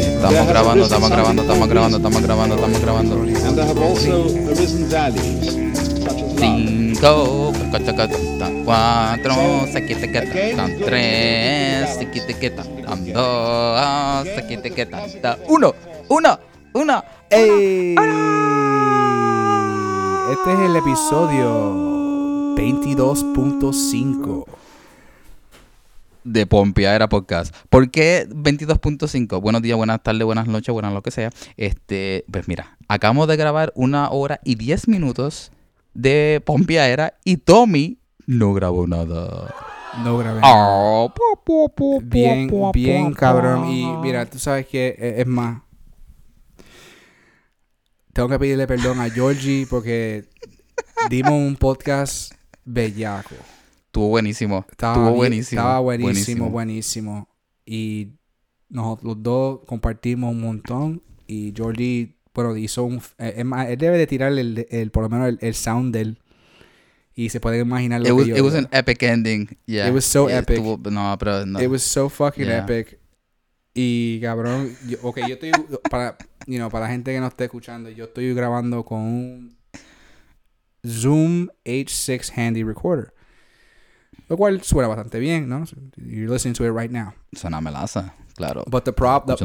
estamos grabando, estamos grabando, estamos grabando, estamos grabando, estamos grabando. And there have also arisen values, such as love. Cinco, cuatro, tres, dos, uno, uno, uno. ¡Ey! Este es el episodio 22.5. de Pompeadera Podcast. ¿Por qué 22.5? Buenos días, buenas tardes, buenas noches, buenas lo que sea. Este, pues mira, acabamos de grabar una hora y 10 minutos de Pompeadera y Tommy no grabó nada. No grabé. Pu, Bien, bien cabrón. Y mira, tú sabes que e- es más. Tengo que pedirle perdón a Georgie porque dimos un podcast bellaco. Estuvo buenísimo. Estaba Estuvo buenísimo. Estaba buenísimo, buenísimo. Y nosotros los dos compartimos un montón. Y Georgie, bueno, hizo un... eh, él debe de tirar el, el- por lo menos el, el sound de él. Y se puede imaginar lo It que was, yo... it was an epic ending. Yeah. It was so Yeah, epic. estuvo- no, pero no. It was so fucking Yeah. epic. Y cabrón, yo, ok, yo estoy para, you know, para la gente que no esté escuchando, yo estoy grabando con un Zoom H6 Handy Recorder. Lo cual suena bastante bien, ¿no? You're listening to it right now. Es una melaza, claro. But the prob the,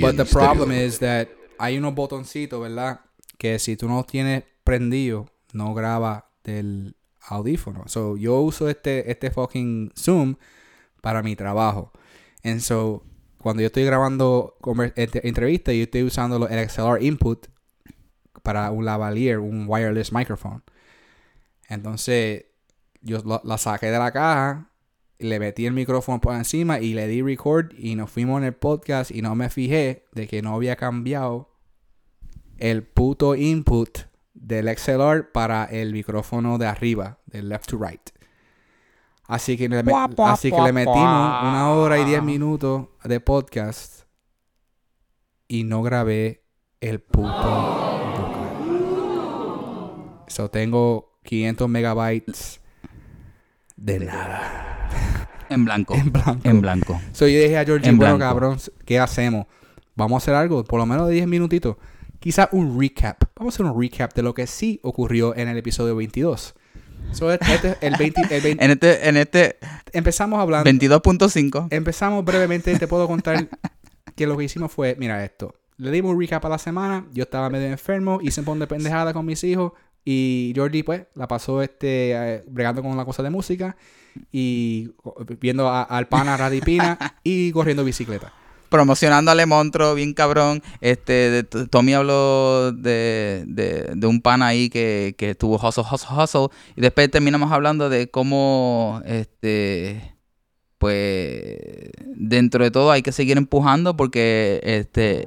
but the problem is that hay unos botoncitos, ¿verdad? Que si tú no tienes prendido, no graba del audífono. So, yo uso este, este fucking Zoom para mi trabajo. And so, cuando yo estoy grabando entrevistas, yo estoy usando el XLR input para un lavalier, un wireless microphone. Entonces, yo la saqué de la caja, le metí el micrófono por encima y le di record y nos fuimos en el podcast y no me fijé de que no había cambiado el puto input del XLR para el micrófono de arriba, del left to right. Así que le, me- así que le metimos una hora y diez minutos de podcast y no grabé el puto vocal. So tengo 500 megabytes de nada. En blanco. En blanco. En blanco. So yo dije a Georgie, En bueno cabrón, ¿qué hacemos? Vamos a hacer algo, por lo menos de 10 minutitos. Quizá un recap. Vamos a hacer un recap de lo que sí ocurrió en el episodio 22. So, este es el 20, el 20 En este, en este empezamos hablando. 22.5. Empezamos brevemente, te puedo contar que lo que hicimos fue, mira esto. Le dimos un recap a la semana, yo estaba medio enfermo, hice un montón de pendejada con mis hijos y Jordi pues la pasó este eh, bregando con la cosa de música y viendo a- al pana Radipina y corriendo bicicleta. promocionando a Le Montro, bien cabrón. Este, de- Tommy habló de, de, de un pan ahí que, que estuvo hustle, hustle, hustle. Y después terminamos hablando de cómo, este, pues, dentro de todo hay que seguir empujando porque, este,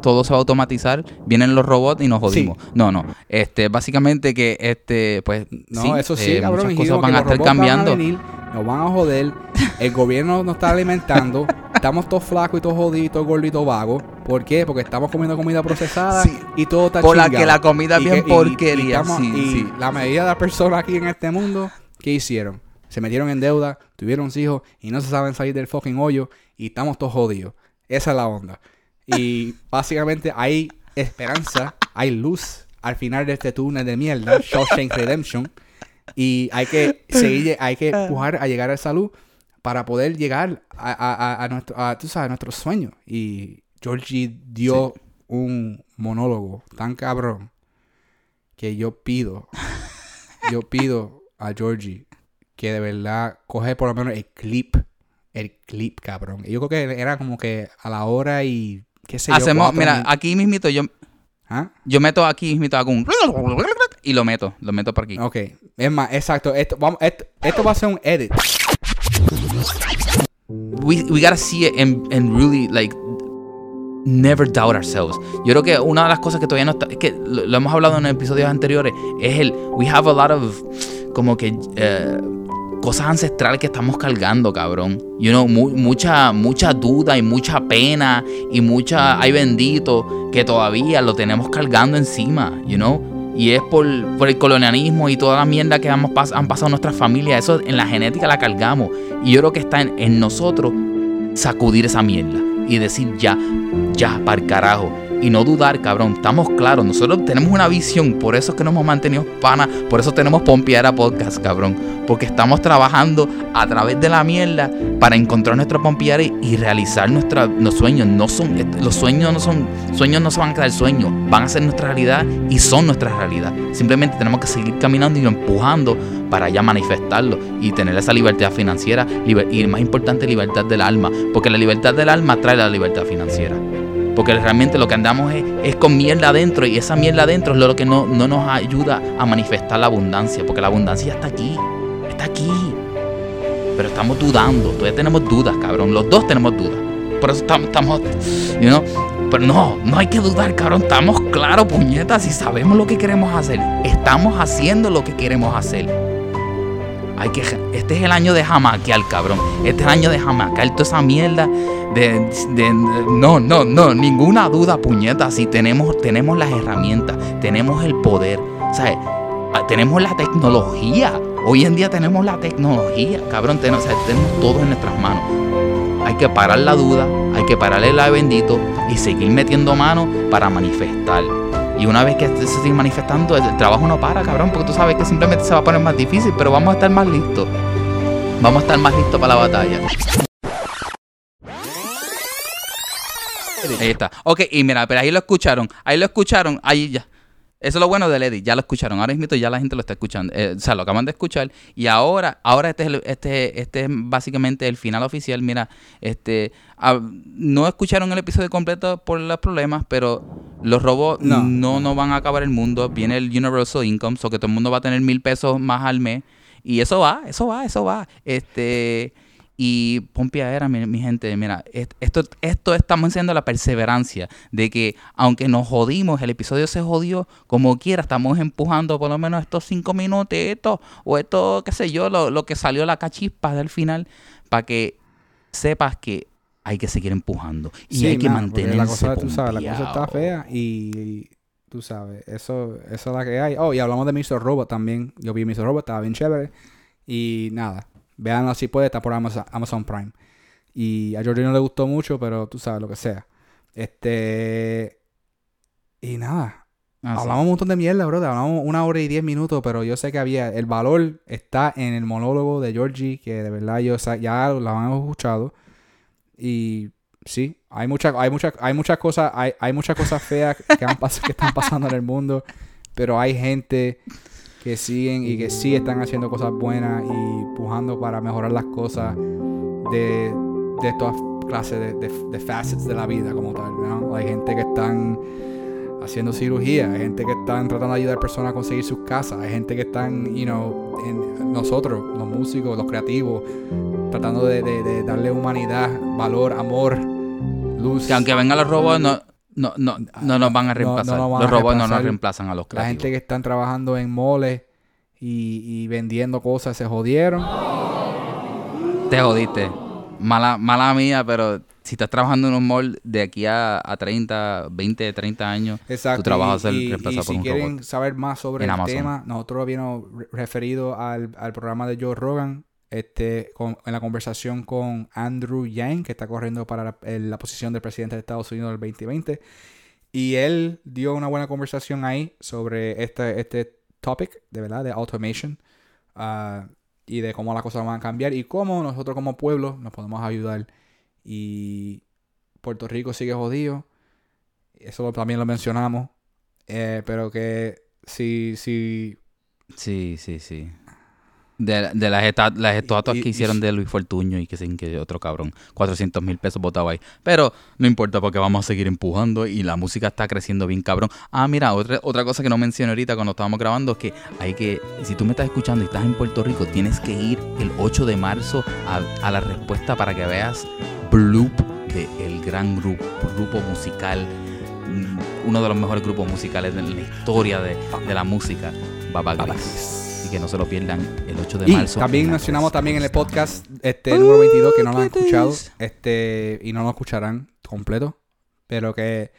todo se va a automatizar. Vienen los robots y nos jodimos. No, no. Este, básicamente que, este, pues, No, eso sí, eh, cabrón. muchas cosas van a estar robots van cambiando. venir, nos van a joder. El gobierno nos está alimentando. Estamos todos flacos y todos jodidos, todos gordos y todos vagos. ¿Por qué? Porque estamos comiendo comida procesada Sí. y todo está Por la que la comida es bien y- porquería, Y, estamos- sí, y sí. la mayoría de las personas aquí en este mundo, ¿qué hicieron? Se metieron en deuda, tuvieron hijos y no se saben salir del fucking hoyo y estamos todos jodidos. Esa es la onda. Y básicamente hay esperanza, hay luz al final de este túnel de mierda, Shawshank Redemption. Y hay que seguir, hay que empujar a llegar a salud para poder llegar a, a, a- a nuestro, a, tú sabes, a nuestros sueños. Y Georgie dio un monólogo tan cabrón que yo pido, yo pido a Georgie que de verdad coge por lo menos el clip, el clip, cabrón. Yo creo que era como que a la hora y qué sé. Hacemos, mira, aquí mismito yo, ¿Ah? yo meto aquí mismito hago un y lo meto, lo meto por aquí. Ok, es más, exacto. Esto, vamos, esto, esto va a ser un edit. We, we gotta see it and, and really like never doubt ourselves. Yo creo que una de las cosas que todavía no está, es que lo, lo hemos hablado en episodios anteriores, es el, we have a lot of, como que, eh, cosas ancestrales que estamos cargando, cabrón. You know, mu- mucha, mucha duda y mucha pena y mucha, ay bendito, que todavía lo tenemos cargando encima, you know. Y es por, por el colonialismo y toda la mierda que hemos pas- han pasado nuestras familias. Eso en la genética la cargamos. Y yo creo que está en, en nosotros sacudir esa mierda y decir ya, ya, para el carajo. Y no dudar, cabrón. Estamos claros. Nosotros tenemos una visión. Por eso es que nos hemos mantenido pana. Por eso tenemos Pompeara Podcast, cabrón. Porque estamos trabajando a través de la mierda para encontrar nuestro Pompeara y, realizar nuestra- los sueños. No son, los sueños no son, sueños no se van a quedar sueños. Van a ser nuestra realidad y son nuestra realidad. Simplemente tenemos que seguir caminando y empujando para ya manifestarlo y tener esa libertad financiera liber- y más importante libertad del alma porque la libertad del alma trae la libertad financiera porque realmente lo que andamos es, es con mierda adentro y esa mierda adentro es lo que no, no nos ayuda a manifestar la abundancia porque la abundancia está aquí está aquí pero estamos dudando todavía tenemos dudas cabrón los dos tenemos dudas por eso estamos, estamos you know, pero no, no hay que dudar, cabrón. Estamos claros, puñetas, y sabemos lo que queremos hacer. Estamos haciendo lo que queremos hacer. Hay que, este es el año de jamaquear, cabrón. Este es el año de jamaquear toda esa mierda. De, no, no, no, ninguna duda, puñeta. Si tenemos, tenemos las herramientas, tenemos el poder, ¿sabes? Ah, Tenemos la tecnología. Hoy en día tenemos la tecnología, cabrón. Sea, tenemos todo en nuestras manos. Hay que parar la duda, hay que parar el ave bendito y seguir metiendo mano para manifestar. Y una vez que se sigue manifestando, el trabajo no para, cabrón, porque tú sabes que simplemente se va a poner más difícil, pero vamos a estar más listos. Vamos a estar más listos para la batalla. Ahí está. Ok, y mira, pero ahí lo escucharon. Ahí lo escucharon. Ahí ya. Eso es lo bueno del edit, ya lo escucharon. Ahora mismo ya la gente lo está escuchando. Eh, o sea, lo acaban de escuchar. Y ahora, ahora este es, el- este, este es básicamente el final oficial. Mira, este ah, no escucharon el episodio completo por los problemas, pero los robots No. no, no, van a acabar el mundo. Viene el Universal Income, so que todo el mundo va a tener mil pesos más al mes. Y eso va, eso va, eso va. Este. Y pompeadera, mi, mi gente, mira, est- esto, esto estamos haciendo la perseverancia de que aunque nos jodimos, el episodio se jodió, como quiera, estamos empujando por lo menos estos cinco minutitos o esto, qué sé yo, lo, lo que salió la cachispa del final, para que sepas que hay que seguir empujando y Sí, hay que mantenerse la cosa, tú sabes, la cosa está fea y tú sabes, eso, eso es la que hay. Oh, y hablamos de Mr. Robot también. Yo vi Mr. Robot, estaba bien chévere. Y nada, veanlo si puede, está por Amazon, Amazon Prime. Y a Georgie no le gustó mucho, pero tú sabes, lo que sea. Este. Y nada, Ah, sí. hablamos un montón de mierda, bro. Hablamos una hora y diez minutos, pero yo sé que había. El valor está en el monólogo de Georgie, que de verdad yo ya lo han escuchado. Y sí, hay muchas, hay muchas, hay muchas cosas, hay, hay muchas cosas feas que, han que están pasando en el mundo. Pero hay gente que siguen y que sí están haciendo cosas buenas y pujando para mejorar las cosas de, de todas clases de, de, facets de la vida como tal. ¿no? Hay gente que están haciendo cirugía, hay gente que están tratando de ayudar a personas a conseguir sus casas, hay gente que están, you know, en nosotros, los músicos, los creativos, tratando de, de- de darle humanidad, valor, amor, luz. Que aunque vengan los robots, no, no, no, no nos van a No- no reemplazar. nos van los a robots no nos reemplazar. reemplazan a los La creativos. gente que están trabajando en moles y, y vendiendo cosas se jodieron. Te jodiste. Mala, mala mía, pero si estás trabajando en un mall de aquí a, a 30, 20, 30 años, Exacto. tu trabajo va a ser reemplazado y por si un quieren robot. saber más sobre En el Amazon. tema, nosotros habíamos re- referido al, al programa de Joe Rogan, este, en la conversación con Andrew Yang, que está corriendo para la, posición del presidente de Estados Unidos del 2020. Y él dio una buena conversación ahí sobre este, este topic, de verdad, de automation. ah, y de cómo las cosas van a cambiar y cómo nosotros como pueblo nos podemos ayudar. Y Puerto Rico sigue jodido. Eso también lo mencionamos. Eh, pero que si, si Sí, sí, sí. De, de las, esta- las estatuas y- que y- hicieron de Luis Fortuño y que sin que otro cabrón, 400 mil pesos botado ahí. Pero no importa porque vamos a seguir empujando y la música está creciendo bien cabrón. Ah, mira, otra, otra cosa que no mencioné ahorita cuando estábamos grabando es que hay que, si tú me estás escuchando y estás en Puerto Rico, tienes que ir el 8 de marzo a, a la respuesta para que veas Bloop del gran grupo, grupo musical, mm, uno de los mejores grupos musicales de la historia de, de la música, Baba Que no se lo pierdan el 8 de Y marzo. también mencionamos también en el podcast este número 22 que no lo han escuchado este y no lo escucharán completo, pero que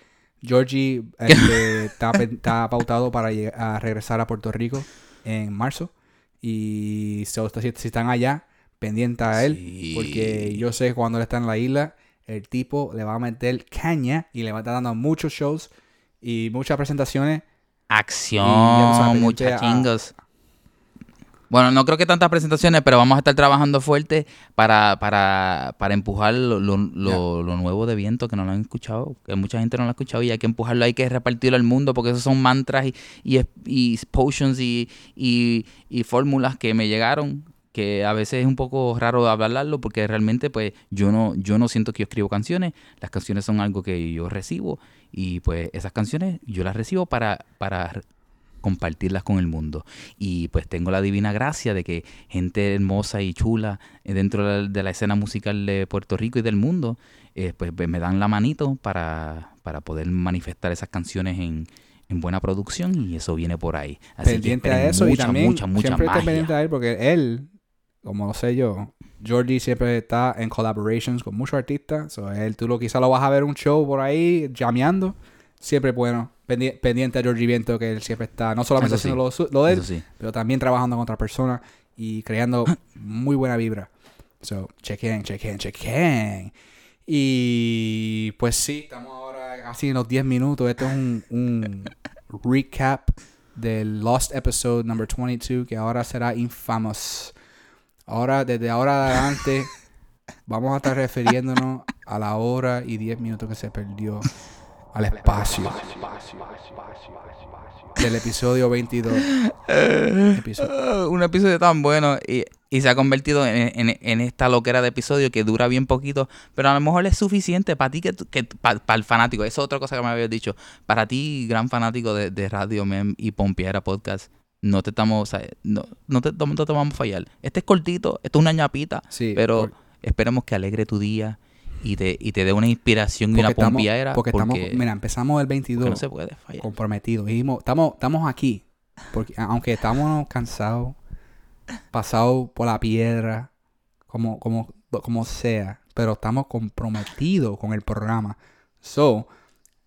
Georgie este, está, está pautado para a regresar a Puerto Rico en marzo y so, si, si están allá pendiente a él Sí. porque yo sé que cuando él está en la isla el tipo le va a meter caña y le va a estar dando muchos shows y muchas presentaciones Acción, Y ya tú sabes, pendiente a- muchachingos. Bueno, no creo que tantas presentaciones, pero vamos a estar trabajando fuerte para, para, para empujar lo, lo, lo- lo nuevo de viento que no lo han escuchado, que mucha gente no lo ha escuchado y hay que empujarlo, hay que repartirlo al mundo porque esos son mantras y, y, y potions y, y, y fórmulas que me llegaron que a veces es un poco raro hablarlo porque realmente pues yo no yo no siento que yo escribo canciones, las canciones son algo que yo recibo y pues esas canciones yo las recibo para para compartirlas con el mundo. Y pues tengo la divina gracia de que gente hermosa y chula eh, dentro de la, de la escena musical de Puerto Rico y del mundo, eh, pues me dan la manito para, para poder manifestar esas canciones en, en buena producción y eso viene por ahí. Así que pendiente a eso y también mucha, mucha siempre magia. pendiente a él porque él, como lo sé yo, Georgie siempre está en collaborations con muchos artistas. So él, tú lo quizás lo vas a ver un show por ahí, llameando. Siempre bueno, pendi- pendiente a Georgie Viento, que él siempre está, no solamente Eso sí, haciendo lo, lo de él, Eso sí. pero también trabajando con otras personas y creando muy buena vibra. So, chequen, chequen, chequen. Y pues sí, estamos ahora casi en los 10 minutos. Esto es un, un recap del Lost Episode number 22 que ahora será infamous. Ahora, desde ahora adelante, vamos a estar refiriéndonos a la hora y 10 minutos que se perdió al espacio del episodio 22. Episodio- Ah, un episodio tan bueno y, y se ha convertido en, en- en esta loquera de episodio que dura bien poquito, pero a lo mejor es suficiente para ti, que, que para el fanático. Eso es otra cosa que me habías dicho. Para ti, gran fanático de, de Radio Mem y Pompiera Podcast, no te estamos, o sea, no, no te, no te vamos a fallar. Este es cortito, esto es una ñapita, Sí, pero por- esperemos que alegre tu día y te, y te dé una inspiración y porque una estamos, porque Porque, estamos, mira, empezamos el 22 porque no se puede fallar. comprometidos. Dijimos, estamos, estamos aquí. Porque aunque estamos cansados, pasados por la piedra, como, como, como sea, pero estamos comprometidos con el programa. So,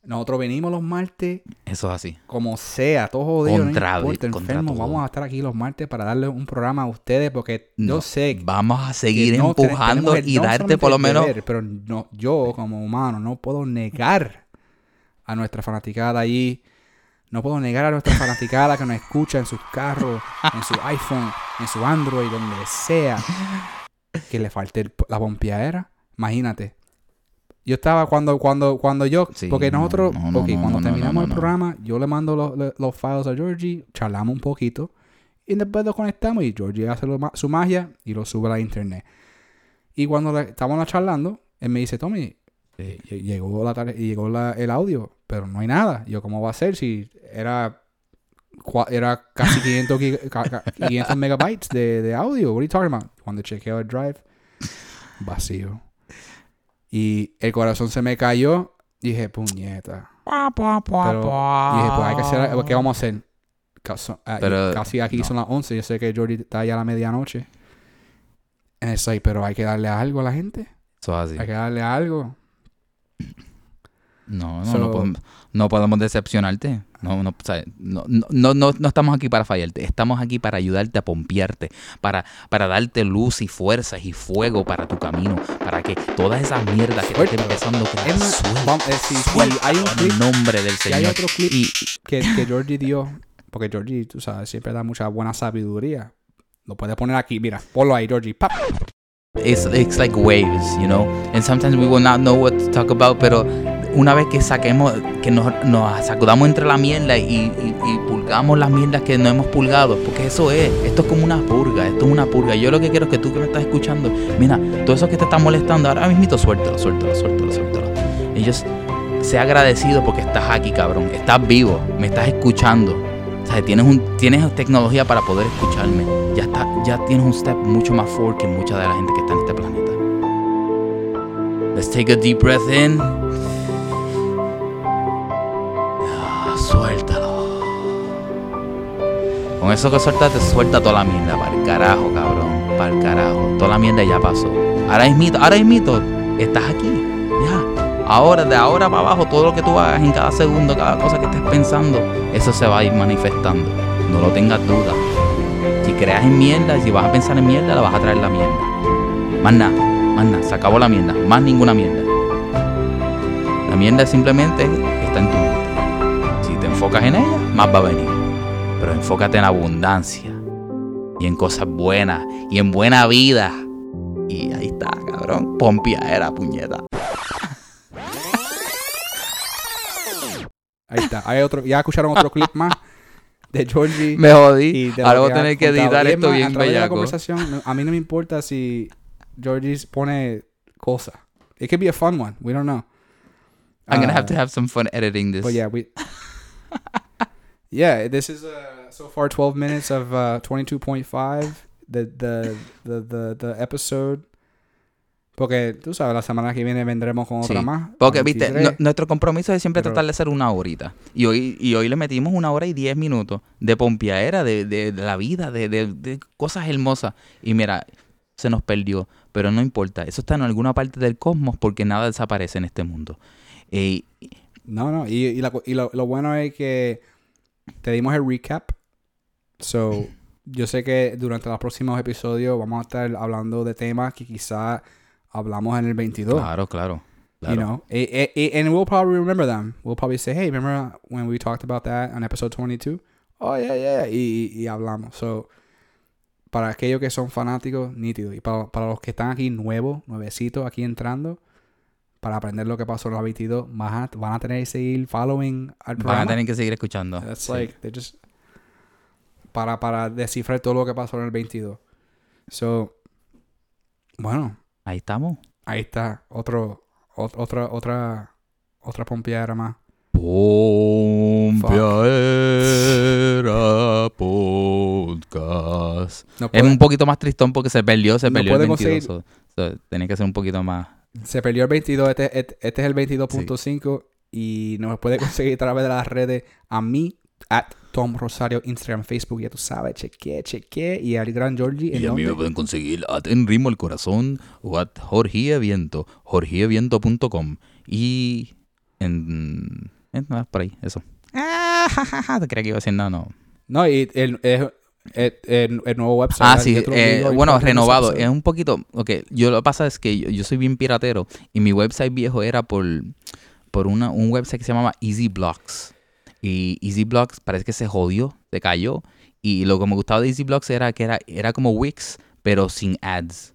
nosotros venimos los martes, Eso es así. como sea, todo jodido, Contra- no importa, contra enfermo, todo. vamos a estar aquí los martes para darle un programa a ustedes, porque No, yo sé Vamos a seguir empujando y no darte por lo menos deber, pero no, yo, como humano, no puedo negar a nuestra fanaticada allí. No puedo negar a nuestra fanaticada que nos escucha en sus carros, en su iPhone, en su Android, donde sea, que le falte la pompiadera. Imagínate. Yo estaba cuando, cuando, cuando yo, Sí, porque no, nosotros, no, no, ok, no, cuando terminamos el programa, yo le mando los, los- los files a Georgie, charlamos un poquito, y después lo conectamos y Georgie hace lo su magia y lo sube a la internet. Y cuando le- estábamos charlando, él me dice, Tommy, eh, lle- llegó, la llegó la- el audio, pero no hay nada. Yo, ¿cómo va a ser si era, era casi 500, gig- ca- ca- 500 megabytes de, de audio? What are you talking about? Cuando chequeo el drive, vacío. Y el corazón se me cayó. Dije, puñeta. Pero dije, pues hay que hacer, algo. ¿qué vamos a hacer? Caso- ah, Pero, casi aquí no. son las 11. Yo sé que Jordi está ya a la medianoche. And it's like, pero hay que darle algo a la gente. Eso es así. Hay que darle algo. No, no, So- no, podemos, no podemos decepcionarte. No, no, no, no, no, estamos aquí para fallarte. Estamos aquí para ayudarte a pompearte, para, para darte luz y fuerzas y fuego para tu camino, para que todas esas mierdas que Suéltalo. empezando a crear, hay un clip- nombre del Si hay Señor. otro clip Y, que, que Georgie dio, porque Georgie, tú sabes, siempre da mucha buena sabiduría. Lo puedes poner aquí, mira, ponlo ahí, Georgie. ¡Pap! it's, it's like waves, you know. And sometimes we will not know what to talk about, pero una vez que saquemos, que nos, sacudamos entre la mierda y, pulgamos las mierdas que no hemos pulgado, porque eso es, esto es como una purga, esto es una purga. Yo lo que quiero es que tú que me estás escuchando, mira, todo eso que te está molestando, ahora mismo suéltalo, suéltalo, suéltalo, suéltalo. Yo sea agradecido porque estás aquí, cabrón, estás vivo, me estás escuchando. O sea, tienes, un, tienes tecnología para poder escucharme. Ya, está, ya tienes un step mucho más forward que mucha de la gente que está en este planeta. Let's take a deep breath in. Suéltalo. Con eso que sueltaste, suelta toda la mierda. Para el carajo, cabrón. Para el carajo. Toda la mierda ya pasó. Ahora es mito, ahora es mito. Estás aquí. Ya. Ahora, de ahora para abajo, todo lo que tú hagas en cada segundo, cada cosa que estés pensando, eso se va a ir manifestando. No lo tengas duda. Si creas en mierda, si vas a pensar en mierda, la vas a traer la mierda. Más nada, más nada. Se acabó la mierda. Más ninguna mierda. La mierda simplemente está en tu enfocas en ella, más va a venir. Pero enfócate en abundancia. Y en cosas buenas. Y en buena vida. Y ahí está, cabrón. Pompia era puñeta. Ahí está. Hay otro, ya escucharon otro clip más de Georgie. Me jodí. Ahora voy a tener que editar Y es esto bien la conversación, no- a mí no me importa si Georgie pone cosas. It could be a fun one. We don't know. I'm gonna Uh, have to have some fun editing this. But yeah, we. yeah, this is uh, so far 12 minutes of uh, 22.5. The, the, the, the, the episode. Porque tú sabes, la semana que viene vendremos con otra Sí, más. Porque, viste, 23. no- nuestro compromiso es siempre Pero- tratar de hacer una horita. Y hoy, y hoy le metimos una hora y diez minutos de pompiadera, de, de, de la vida, de, de- de cosas hermosas. Y mira, se nos perdió. Pero no importa, eso está en alguna parte del cosmos porque nada desaparece en este mundo. Eh, No, no. Y, y, la y lo, lo bueno es que te dimos el recap. So, yo sé que durante los próximos episodios vamos a estar hablando de temas que quizá hablamos en el 22. claro, claro. claro. You know, eh, eh, and we'll probably remember them. We'll probably say, hey, remember when we talked about that on episode 22? Oh, yeah, yeah. Y, y, y hablamos. So, para aquellos que son fanáticos, nítido. Y para, para los que están aquí nuevos, nuevecitos, aquí entrando, para aprender lo que pasó en la 22, van a, van a tener que seguir following al Van a programa. tener que seguir escuchando. That's Sí. like, they just, para, para descifrar todo lo que pasó en el 22. So, bueno, Ahí estamos. ahí está. Otro, ot- otra, otra, otra pompeadera más. Pompiadera Podcast. No Es un poquito más tristón porque se perdió, se No perdió el podemos 22. so- so, tiene que ser un poquito más. Se perdió el 22, este, este, este es el 22.5 y nos puede conseguir a través de las redes a mí, at Tom Rosario, Instagram, Facebook, ya tú sabes, cheque, cheque, y al gran Georgie, ¿en Y a mí me pueden conseguir at en ritmo el corazón o at Jorge Eviento, jorgeeviento.com y en, en nada, por ahí, eso. Ah, ja, ja, ja, te creía que iba a decir no, no. No, y el, el, el, el- el nuevo website. Ah, sí, eh, bueno, renovado. Es un poquito, ok, yo lo que pasa es que yo, yo soy bien piratero y mi website viejo era por, por una, un website que se llamaba Easy Blocks. Y Easy Blocks parece que se jodió, se cayó. Y lo que me gustaba de Easy Blocks era que era, era como Wix, pero sin ads.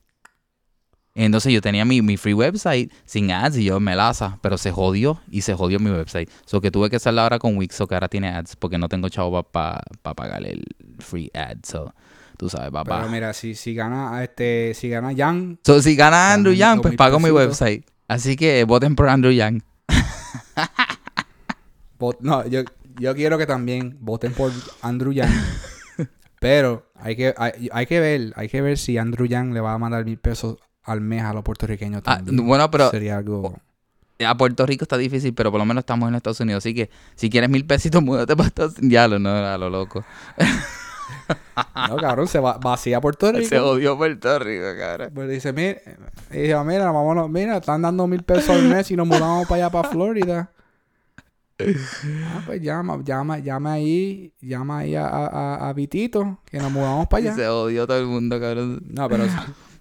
Entonces yo tenía mi, mi free website sin ads y yo me laza, pero se jodió y se jodió mi website. So que tuve que hacerla ahora con Wix, o que ahora tiene ads, porque no tengo chavo para pagar el free ads. So, tú sabes, papá. Pero mira, si, si gana este, si gana So, si gana Andrew Yang, pues pago mi website. Así que voten por Andrew Yang. no, yo, yo quiero que también voten por Andrew Yang. pero hay que, hay, hay que ver, hay que ver si Andrew Yang le va a mandar mil pesos al mes a los puertorriqueños Ah, también. bueno, pero Sería algo... a Puerto Rico está difícil, pero por lo menos estamos en Estados Unidos. Así que si quieres mil pesitos, múdate para Estados Unidos. Ya lo, no, a lo loco. No, cabrón, se va, vacía Puerto Rico. Se odió Puerto Rico, cabrón. Pues dice, mira, dice, mira, vámonos, mira, están dando mil pesos al mes y nos mudamos para allá, para Florida. Ah, pues llama, llama, llama ahí, llama ahí a, a, a- a Vitito, que nos mudamos para allá. Se odió todo el mundo, cabrón. No, pero,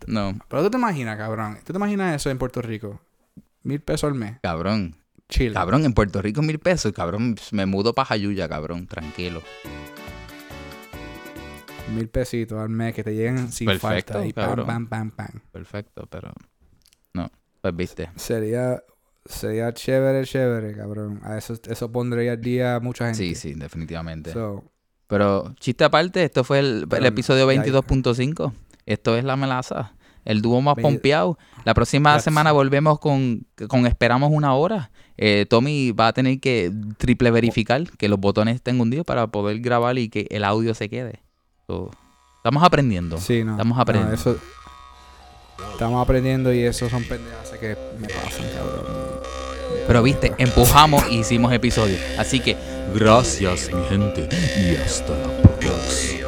No, pero tú te imaginas, cabrón, tú te imaginas eso en Puerto Rico. Mil pesos al mes, cabrón. Chile. Cabrón, en Puerto Rico mil pesos. Cabrón, me mudo para Jayuya, cabrón. Tranquilo. Mil pesitos al mes que te lleguen sin Perfecto, falta. Y pam, cabrón. pam, pam, pam. Perfecto, pero... No, pues viste. Sería, sería chévere, chévere, cabrón. A eso, eso pondría al día a mucha gente. Sí, sí, definitivamente. So, Pero, chiste aparte, esto fue el, el episodio ya- 22.5. Esto es la melaza. El dúo más Ve- pompeado. La próxima semana volvemos con, con esperamos una hora. Eh, Tommy va a tener que triple verificar que los botones estén hundidos para poder grabar y que el audio se quede. So, estamos aprendiendo. sí, no. Estamos no, aprendiendo. eso, Estamos aprendiendo y eso son pendejas que me pasan, cabrón. Pero viste, empujamos y hicimos episodios. Así que Gracias, mi gente, y hasta la próxima.